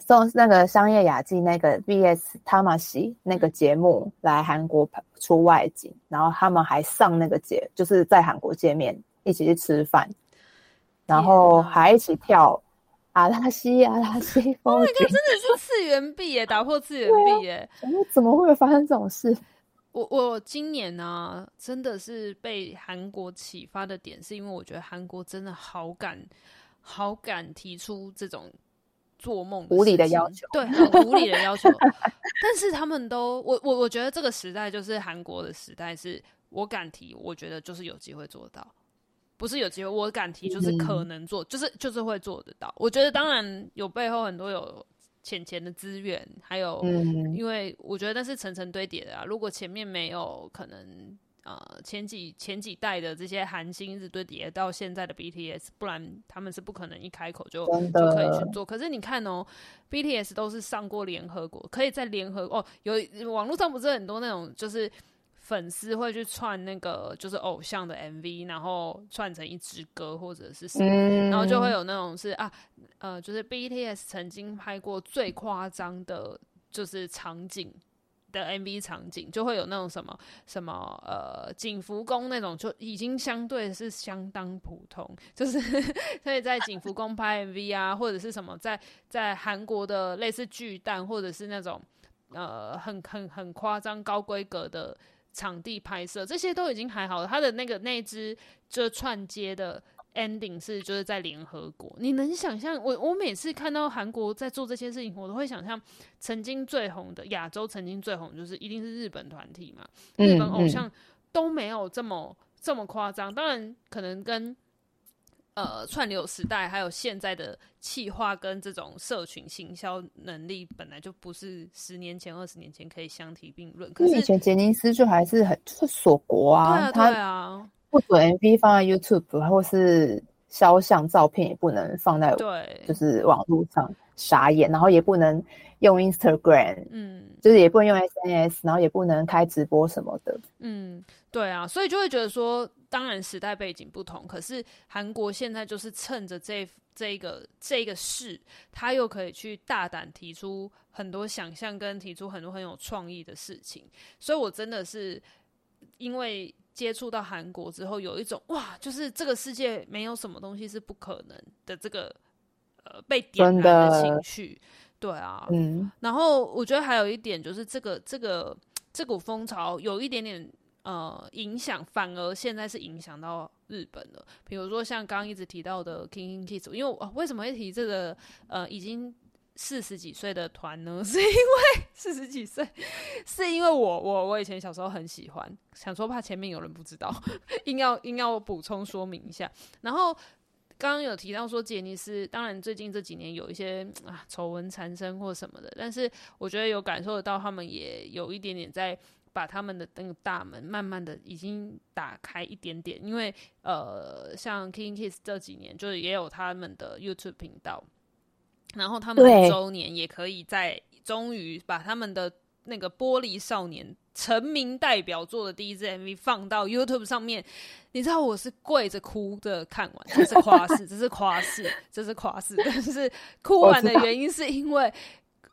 送那个商业雅集那个 VS 他马西那个节目来韩国出外景，然后他们还上那个节，就是在韩国见面，一起去吃饭，然后还一起跳阿拉西阿拉西。<laughs> Oh my god，真的是次元壁耶，<laughs> 打破次元壁耶！怎么会发生这种事？我我今年呢、啊，真的是被韩国启发的点，是因为我觉得韩国真的好敢，好敢提出这种。做梦无理的要求，对，很无理的要求。<laughs> 但是他们都，我我我觉得这个时代就是韩国的时代，是我敢提，我觉得就是有机会做到，不是有机会，我敢提就是可能做，嗯、就是就是会做得到。我觉得当然有背后很多有浅钱的资源，还有，因为我觉得那是层层堆叠的啊。如果前面没有可能。呃，前几前几代的这些韩星一直堆叠到现在的 BTS，不然他们是不可能一开口就就可以去做。可是你看哦，BTS 都是上过联合国，可以在联合哦，有网络上不是很多那种就是粉丝会去串那个就是偶像的 MV，然后串成一支歌或者是什么，嗯、然后就会有那种是啊呃，就是 BTS 曾经拍过最夸张的就是场景。的 MV 场景就会有那种什么什么呃景福宫那种，就已经相对是相当普通，就是 <laughs> 可以在景福宫拍 MV 啊，或者是什么在在韩国的类似巨蛋，或者是那种呃很很很夸张高规格的场地拍摄，这些都已经还好了。他的那个那支就串接的。Ending 是就是在联合国，你能想象？我我每次看到韩国在做这些事情，我都会想象曾经最红的亚洲，曾经最红就是一定是日本团体嘛，日本偶像都没有这么、这么夸张。当然，可能跟呃串流时代还有现在的企划跟这种社群行销能力本来就不是十年前、二十年前可以相提并论。可是以前杰尼斯就还是很就是锁国啊，对啊，对啊。不准 MV 放在 YouTube 或是肖像照片也不能放在对，就是网络上傻眼，然后也不能用 Instagram，嗯，就是也不能用 SNS，然后也不能开直播什么的，嗯，对啊，所以就会觉得说，当然时代背景不同，可是韩国现在就是趁着这这个这个事，他又可以去大胆提出很多想象，跟提出很多很有创意的事情，所以我真的是因为。接触到韩国之后，有一种哇，就是这个世界没有什么东西是不可能的这个呃被点燃的情绪，对啊，嗯。然后我觉得还有一点就是这个这个这股风潮有一点点呃影响，反而现在是影响到日本了。比如说像刚刚一直提到的 KinKi Kids，因为我为什么会提这个呃已经。四十几岁的团呢，<laughs> 是因为四十几岁，是因为我我我以前小时候很喜欢，想说怕前面有人不知道，<laughs> 硬要硬要补充说明一下。然后刚刚有提到说杰尼斯，当然最近这几年有一些啊丑闻缠身或什么的，但是我觉得有感受得到他们也有一点点在把他们的那个大门慢慢的已经打开一点点，因为呃像 King Kiss 这几年就是也有他们的 YouTube 频道。然后他们的周年也可以在终于把他们的那个玻璃少年成名代表作的第一支 MV 放到 YouTube 上面，你知道我是跪着哭着看完，这是夸饰，这是夸饰，这是夸饰，但是哭完的原因是因为。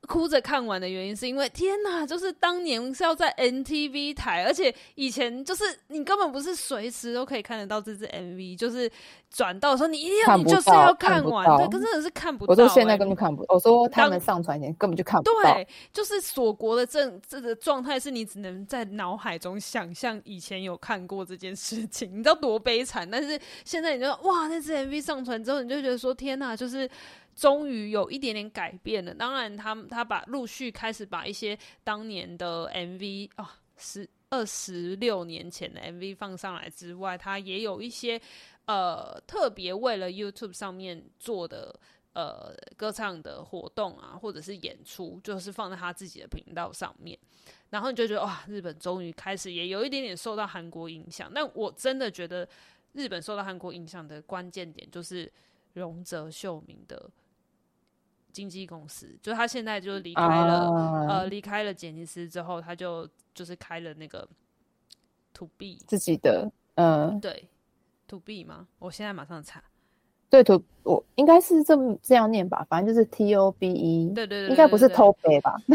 哭着看完的原因是因为天哪，就是当年是要在 NTV 台，而且以前就是你根本不是随时都可以看得到这支 MV，就是转到的时候你一定要你就是要看完，看对，可真的是看不到、欸。我说现在根本看不到，我说他们上传前根本就看不到。对，就是锁国的这这个状态是你只能在脑海中想象以前有看过这件事情，<laughs> 你知道多悲惨。但是现在你就哇，那支 MV 上传之后，你就觉得说天哪，就是。终于有一点点改变了。当然他，他把陆续开始把一些当年的 MV 啊、十二十六年前的 MV 放上来之外，他也有一些呃特别为了 YouTube 上面做的呃歌唱的活动啊，或者是演出，就是放在他自己的频道上面。然后你就觉得哇，日本终于开始也有一点点受到韩国影响。但我真的觉得日本受到韩国影响的关键点就是荣泽秀明的。经纪公司，就他现在就离开了，uh, 呃，离开了杰尼斯之后，他就就是开了那个 To B 自己的，嗯、uh,，对，To B 吗？我现在马上查，对，To 我应该是这么这样念吧，反正就是 T O B E，对对对，应该不是 Tobe 吧？<laughs>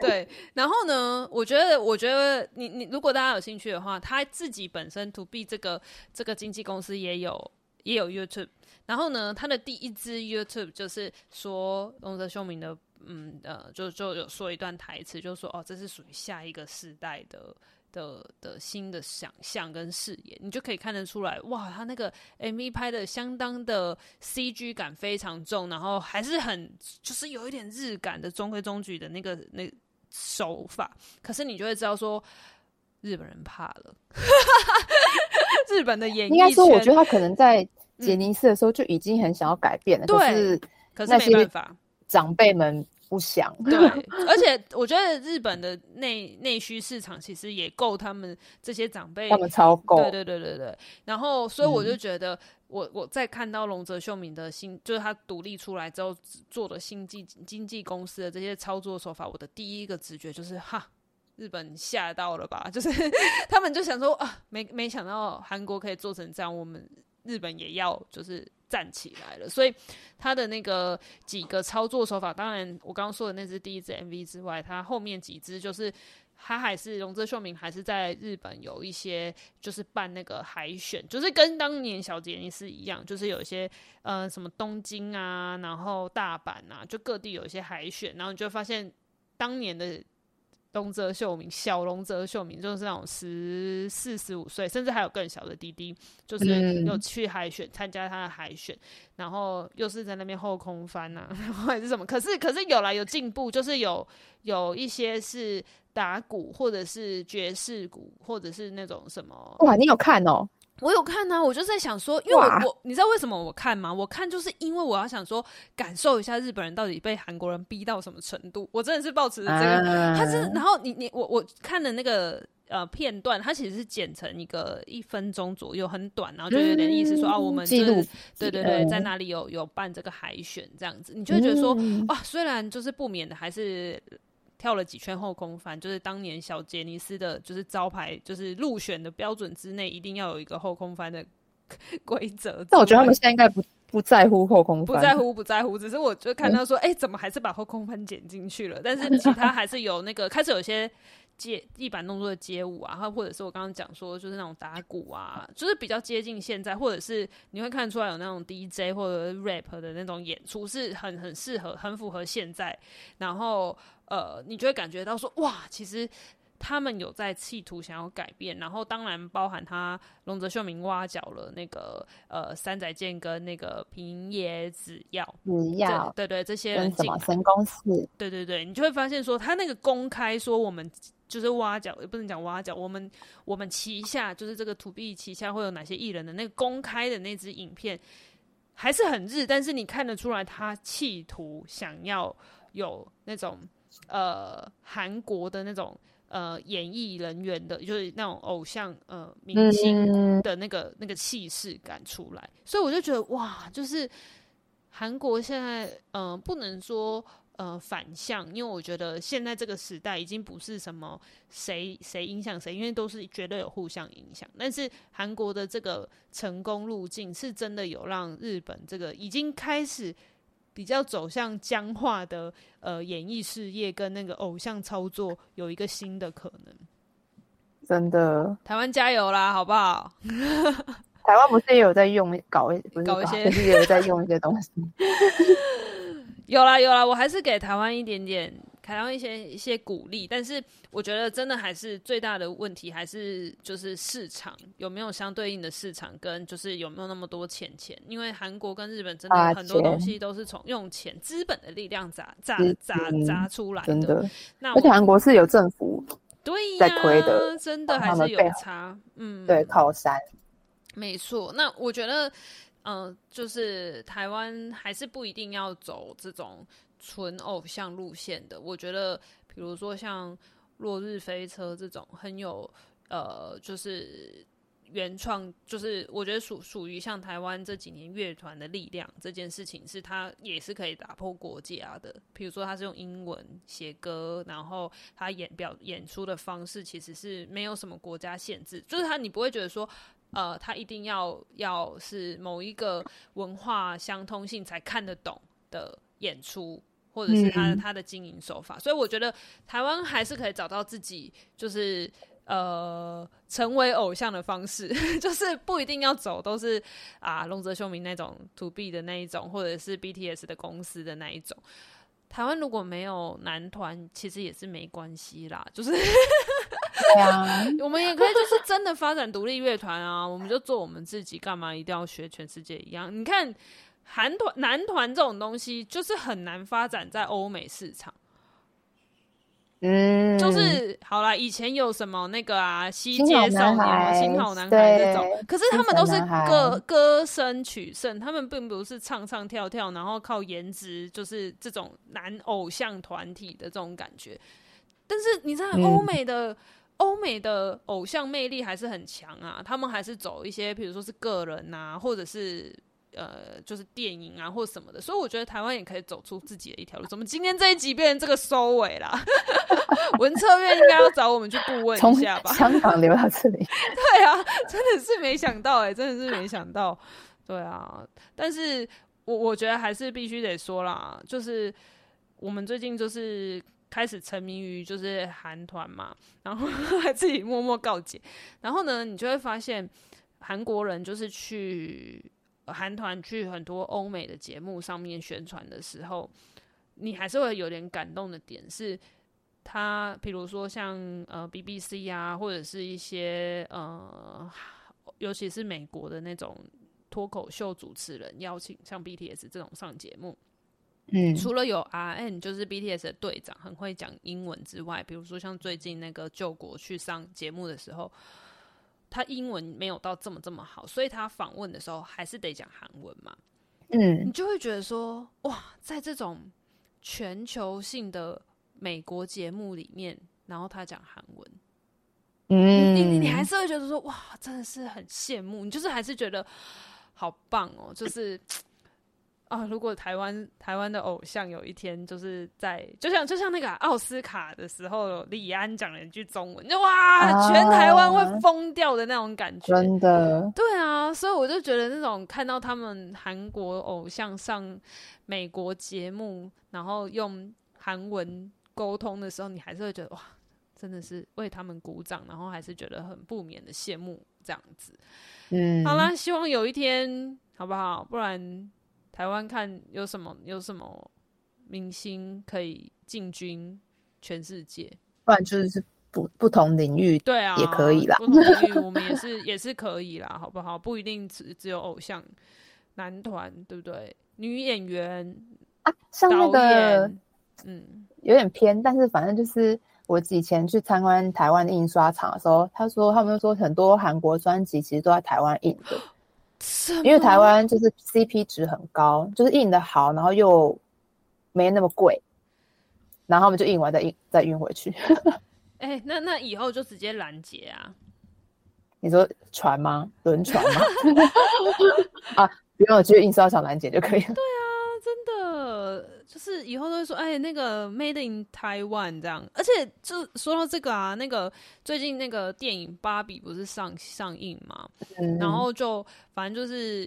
对，然后呢，我觉得，我觉得你你如果大家有兴趣的话，他自己本身 To B 这个这个经纪公司也有也有 YouTube。然后呢，他的第一支 YouTube 就是说龙泽秀明的，嗯呃，就就有说一段台词，就说哦，这是属于下一个时代的的的新的想象跟视野，你就可以看得出来，哇，他那个 MV 拍的相当的 CG 感非常重，然后还是很就是有一点日感的中规中矩的那个那手法，可是你就会知道说日本人怕了，<laughs> <laughs> 日本的演艺圈，应该说，我觉得他可能在。杰尼斯的时候就已经很想要改变了，对，可是没办法，长辈们不想。对，<laughs> 而且我觉得日本的内内需市场其实也够他们这些长辈，他们超够。对对对对对。然后，所以我就觉得我，我我在看到龙泽秀明的新，就是他独立出来之后做的新经经纪公司的这些操作手法，我的第一个直觉就是哈，日本吓到了吧？<laughs> 就是他们就想说啊，没没想到韩国可以做成这样，我们。日本也要就是站起来了，所以他的那个几个操作手法，当然我刚刚说的那只第一支 MV 之外，他后面几只就是他还是荣泽秀明还是在日本有一些就是办那个海选，就是跟当年小杰尼斯一样，就是有一些呃什么东京啊，然后大阪啊，就各地有一些海选，然后你就发现当年的。荣泽秀明，小龙泽秀明就是那种十四、十五岁，甚至还有更小的弟弟，就是有去海选参加他的海选，然后又是在那边后空翻啊，<laughs> 或者是什么？可是可是有来有进步，就是有有一些是打鼓，或者是爵士鼓，或者是那种什么？哇，你有看哦？我有看啊，我就在想说，因为我我你知道为什么我看吗？我看就是因为我要想说，感受一下日本人到底被韩国人逼到什么程度。我真的是抱持着这个，他是然后你你我我看的那个呃片段，它其实是剪成一个一分钟左右，很短，然后就有点意思说、嗯、啊，我们记、就、录、是，对对对，在哪里有有办这个海选这样子，你就会觉得说，嗯、哇，虽然就是不免的还是。跳了几圈后空翻，就是当年小杰尼斯的，就是招牌，就是入选的标准之内，一定要有一个后空翻的 <laughs> 规则。但我觉得他们现在应该不不在乎后空翻，不在乎不在乎，只是我就看到说，哎、嗯欸，怎么还是把后空翻剪进去了？但是其他还是有那个开始有些街地板动作的街舞啊，或者是我刚刚讲说，就是那种打鼓啊，就是比较接近现在，或者是你会看出来有那种 DJ 或者 rap 的那种演出，是很很适合、很符合现在，然后。呃，你就会感觉到说，哇，其实他们有在企图想要改变，然后当然包含他龙泽秀明挖角了那个呃三宅健跟那个平野紫耀，紫耀，对对，这些人什么神公司，对对对，你就会发现说，他那个公开说我们就是挖角，也不能讲挖角，我们我们旗下就是这个 2B 旗下会有哪些艺人的那个公开的那支影片，还是很日，但是你看得出来他企图想要有那种。呃，韩国的那种呃演艺人员的，就是那种偶像呃明星的那个、嗯、那个气势感出来，所以我就觉得哇，就是韩国现在嗯、呃，不能说呃反向，因为我觉得现在这个时代已经不是什么谁谁影响谁，因为都是绝对有互相影响。但是韩国的这个成功路径是真的有让日本这个已经开始。比较走向僵化的呃演艺事业跟那个偶像操作有一个新的可能，真的，台湾加油啦，好不好？<laughs> 台湾不是也有在用搞，不是搞，一些，也有在用一些东西。<laughs> 有啦有啦，我还是给台湾一点点。台湾一些一些鼓励，但是我觉得真的还是最大的问题，还是就是市场有没有相对应的市场，跟就是有没有那么多钱钱。因为韩国跟日本真的很多东西都是从用钱资本的力量砸砸砸砸出来的。真的，那而且韩国是有政府对在推的，真的还是有差。嗯，对，靠山，没错。那我觉得，嗯、就是台湾还是不一定要走这种。纯偶像路线的，我觉得，比如说像《落日飞车》这种很有呃，就是原创，就是我觉得属属于像台湾这几年乐团的力量这件事情，是它也是可以打破国界啊的。比如说，他是用英文写歌，然后他演表演出的方式其实是没有什么国家限制，就是他你不会觉得说，呃，他一定要要是某一个文化相通性才看得懂的演出。或者是他的他的经营手法，嗯，所以我觉得台湾还是可以找到自己就是呃成为偶像的方式，<laughs> 就是不一定要走都是啊龙泽秀明那种 to B 的那一种，或者是 BTS 的公司的那一种。台湾如果没有男团，其实也是没关系啦，就是对啊，<laughs> 我们也可以就是真的发展独立乐团啊，我们就做我们自己，干嘛一定要学全世界一样？你看。韩团、男团这种东西就是很难发展在欧美市场。嗯，就是好啦，以前有什么那个啊，西街少年、新好男孩这种，可是他们都是歌歌声取胜，他们并不是唱唱跳跳，然后靠颜值，就是这种男偶像团体的这种感觉。但是你知道，欧美的欧、嗯、美的偶像魅力还是很强啊，他们还是走一些，比如说是个人啊，或者是。呃，就是电影啊，或什么的，所以我觉得台湾也可以走出自己的一条路。怎么今天这一集变成这个收尾啦？<laughs> 文策院应该要找我们去顾问一下吧？香港留到这里，<laughs> 对啊，真的是没想到哎、欸，真的是没想到，对啊。但是我我觉得还是必须得说啦，就是我们最近就是开始沉迷于就是韩团嘛，<laughs> 然后还自己默默告解，然后呢，你就会发现韩国人就是去。韩团去很多欧美的节目上面宣传的时候，你还是会有点感动的点是，他比如说像呃 BBC 啊，或者是一些呃，尤其是美国的那种脱口秀主持人邀请像 BTS 这种上节目，嗯，除了有 R N 就是 BTS 的队长很会讲英文之外，比如说像最近那个救国去上节目的时候。他英文没有到这么这么好，所以他访问的时候还是得讲韩文嘛。嗯，你就会觉得说，哇，在这种全球性的美国节目里面，然后他讲韩文，嗯，你你你还是会觉得说哇，真的是很羡慕，你就是还是觉得好棒哦，就是。啊！如果台湾台湾的偶像有一天就是在，就像就像那个奥斯卡的时候，李安讲了一句中文，就哇，啊、全台湾会疯掉的那种感觉。真的，对啊，所以我就觉得那种看到他们韩国偶像上美国节目，然后用韩文沟通的时候，你还是会觉得哇，真的是为他们鼓掌，然后还是觉得很不免的羡慕这样子。嗯，好啦，希望有一天，好不好？不然。台湾看有什么有什么明星可以进军全世界，不然就是不不同领域，对啊，也可以啦。不同领域我们也是 <laughs> 也是可以啦，好不好？不一定只只有偶像男团，对不对？女演员啊，像那个嗯，有点偏，但是反正就是我以前去参观台湾的印刷厂的时候，他说他们说很多韩国专辑其实都在台湾印的。<gasps> 因为台湾就是 CP 值很高，就是印的好，然后又没那么贵，然后我们就印完再印再运回去。<laughs> 哎、欸，那那以后就直接拦截啊？你说船吗？轮船吗？<laughs> 啊，不用，直接印刷厂拦截就可以了。对啊。真的就是以后都会说，哎，那个 Made in Taiwan 这样，而且就说到这个啊，那个最近那个电影《芭比》不是上上映嘛，嗯、然后就反正就是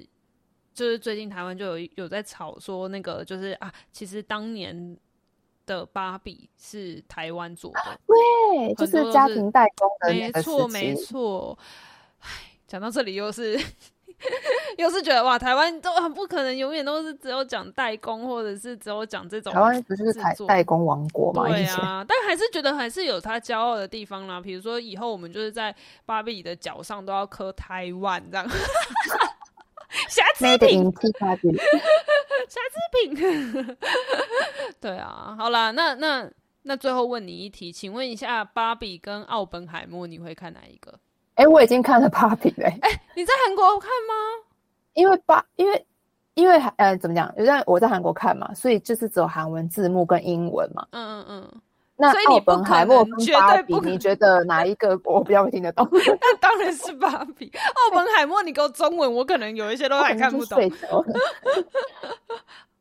就是最近台湾就有有在吵说那个就是啊，其实当年的芭比是台湾做的，对，就是家庭代工的，没错没错。唉，讲到这里又是。又是觉得哇，台湾都很不可能永远都是只有讲代工，或者是只有讲这种。台湾不是台代工王国吗？对啊，但还是觉得还是有他骄傲的地方啦。比如说以后我们就是在芭比的脚上都要刻台湾这样，<laughs> 瑕疵品，瑕疵品。<laughs> 对啊，好啦，那那那最后问你一题，请问一下，芭比跟奥本海默，你会看哪一个？哎、欸，我已经看了芭比了。哎、欸，你在韩国看吗？因为芭，因为因为呃，怎么讲？因为我在韩国看嘛，所以就是只有韩文字幕跟英文嘛。嗯嗯嗯。那奥本海默跟芭比，你觉得哪一个我比较会听得懂？<laughs> 那当然是芭比。奥本海默，你给我中文，我可能有一些都 <laughs> 还看不懂。<laughs>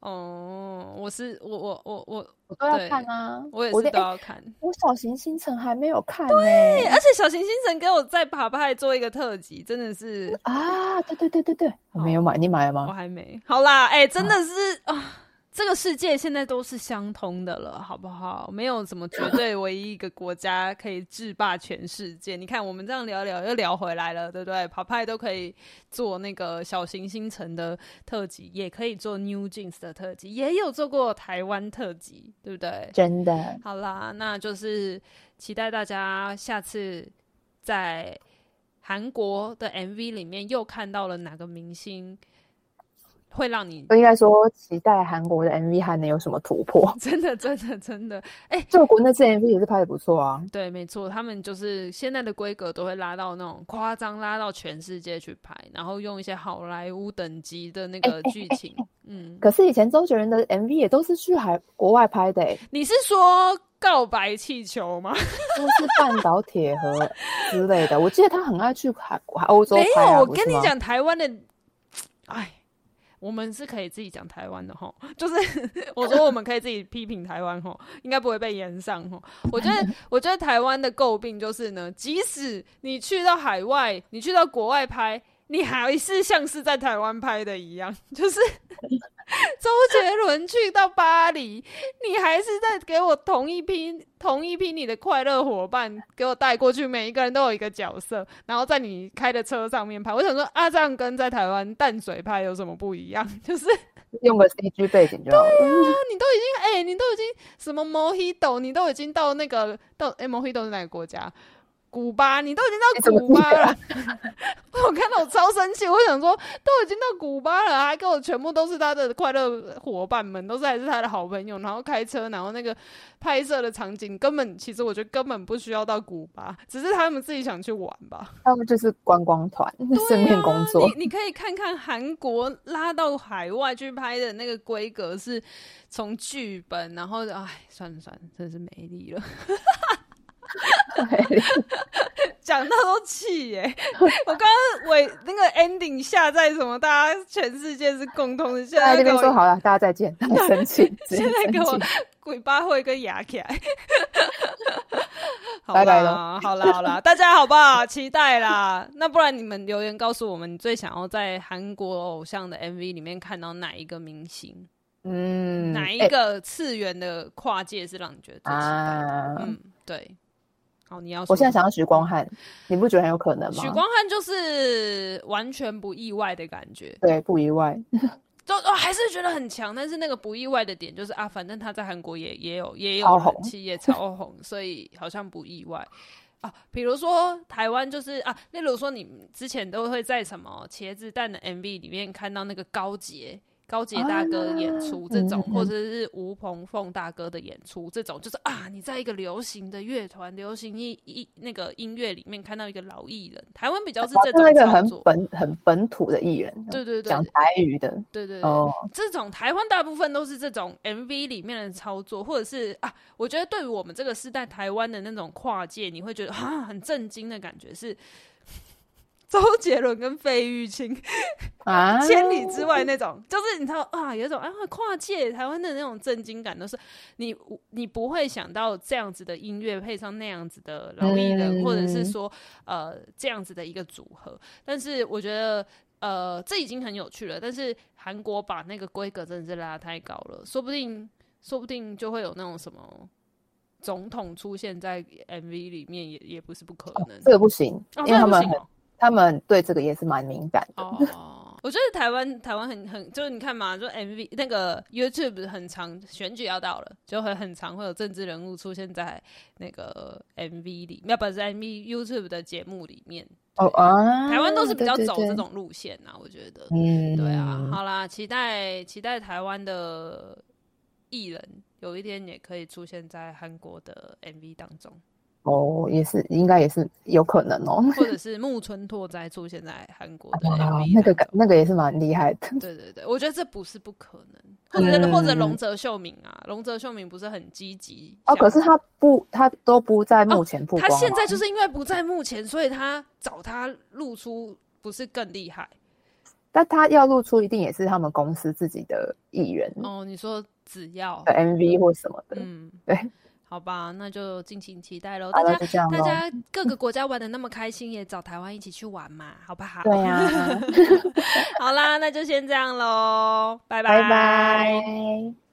哦，我是我我我我我都要看啊，我也是都要看。我小行星辰还没有看，对，而且小行星辰给我在爬派做一个特辑，真的是啊，对对对对对，我没有买，你买了吗？我还没。好啦，哎，真的是啊。这个世界现在都是相通的了，好不好？没有什么绝对唯一一个国家可以制霸全世界。你看，我们这样聊聊又聊回来了，对不对？跑派都可以做那个小行星城的特辑，也可以做 New Jeans 的特辑，也有做过台湾特辑，对不对？真的。好啦，那就是期待大家下次在韩国的 MV 里面又看到了哪个明星。会让你应该说期待韩国的 MV 还能有什么突破？<laughs> 真的，真的，真的，哎、欸，就国内这 MV 也是拍的不错啊。对，没错，他们就是现在的规格都会拉到那种夸张，拉到全世界去拍，然后用一些好莱坞等级的那个剧情。嗯，可是以前周杰伦的 MV 也都是去海国外拍的、欸。你是说告白气球吗？都是半岛铁盒之类的。我记得他很爱去海欧洲拍、啊。没有，我跟你讲，台湾的，哎。我们是可以自己讲台湾的哈，<laughs> 就是 <laughs> 我说我们可以自己批评台湾哈，应该不会被延上哈。我觉得，<laughs> 我觉得台湾的诟病就是呢，即使你去到海外，你去到国外拍。你还是像是在台湾拍的一样，<laughs> 就是 <laughs> 周杰伦去到巴黎，你还是在给我同一批同一批你的快乐伙伴，给我带过去，每一个人都有一个角色，然后在你开的车上面拍。我想说，啊，这样跟在台湾淡水拍有什么不一样？<laughs> 就是用个 CG 背景就好了。对啊，你都已经哎、欸，你都已经什么 Mojito，你都已经到那个到哎、欸、Mojito 是哪个国家？古巴，你都已经到古巴了，<laughs> 我看到我超生气。我想说，都已经到古巴了，还跟我全部都是他的快乐伙伴们，都是还是他的好朋友，然后开车，然后那个拍摄的场景，根本其实我觉得根本不需要到古巴，只是他们自己想去玩吧。他们就是观光团，顺便工作。你你可以看看韩国拉到海外去拍的那个规格，是从剧本，然后哎，算了算了，真是没力了。<laughs> <laughs> 讲到都气耶！我刚刚尾那个 ending 下在什么？大家全世界是共通的。现在这边说好了，大家再见。很 <laughs> 生气，现在给我鬼巴会跟牙起来。<laughs> 拜拜了，好啦好啦，大家好不好？期待啦。那不然你们留言告诉我们，你最想要在韩国偶像的 MV 里面看到哪一个明星？嗯，哪一个次元的跨界是让你觉得最期待的？啊、嗯，对。好，你要说。我现在想要许光汉，你不觉得很有可能吗？许光汉就是完全不意外的感觉，对，不意外。<laughs> 就哦，还是觉得很强，但是那个不意外的点就是啊，反正他在韩国也也有也有人气，也超红，所以好像不意外啊。比如说台湾就是啊，例如说你之前都会在什么茄子蛋的 MV 里面看到那个高捷。高捷大哥演出这种，或者是吴鹏凤大哥的演出这种，就是啊，你在一个流行的乐团、流行音音那个音乐里面看到一个老艺人，台湾比较是这种那个很本很本土的艺人，对对对，讲台语的，对对对，哦，这种台湾大部分都是这种 MV 里面的操作，或者是啊，我觉得对于我们这个时代台湾的那种跨界，你会觉得啊很震惊的感觉是。<laughs> 周杰伦跟费玉清啊，千里之外那种，就是你知道啊，有一种啊跨界台湾的那种震惊感，都是你你不会想到这样子的音乐配上那样子的老艺人，嗯、或者是说呃这样子的一个组合。但是我觉得呃这已经很有趣了。但是韩国把那个规格真的是拉太高了，说不定说不定就会有那种什么总统出现在 MV 里面也，也也不是不可能。哦、这个不行，哦、因为他们。他们对这个也是蛮敏感的。哦，我觉得台湾台湾很很就是你看嘛，就 MV 那个 YouTube 很长选举要到了，就会很常会有政治人物出现在那个 MV 里，要不是 MV YouTube 的节目里面。哦啊，台湾都是比较走这种路线呐，我觉得。嗯，对啊。好啦，期待期待台湾的艺人有一天也可以出现在韩国的 MV 当中。哦，也是，应该也是有可能哦。或者 <laughs> 是木村拓哉出现在韩国的 MV，那个那个也是蛮厉害的。对对对，我觉得这不是不可能。或者、嗯、或者龙泽秀明啊，龙泽秀明不是很积极哦，可是他不，他都不在目前曝光。他现在就是因为不在目前，所以他找他露出不是更厉害？但他要露出，一定也是他们公司自己的艺人哦。你说只要 MV 或什么的，嗯，对。好吧，那就敬请期待喽。大家大家各个国家玩的那么开心，也找台湾一起去玩嘛，好不好？对呀、啊。<laughs> 好啦，那就先这样喽，拜拜拜。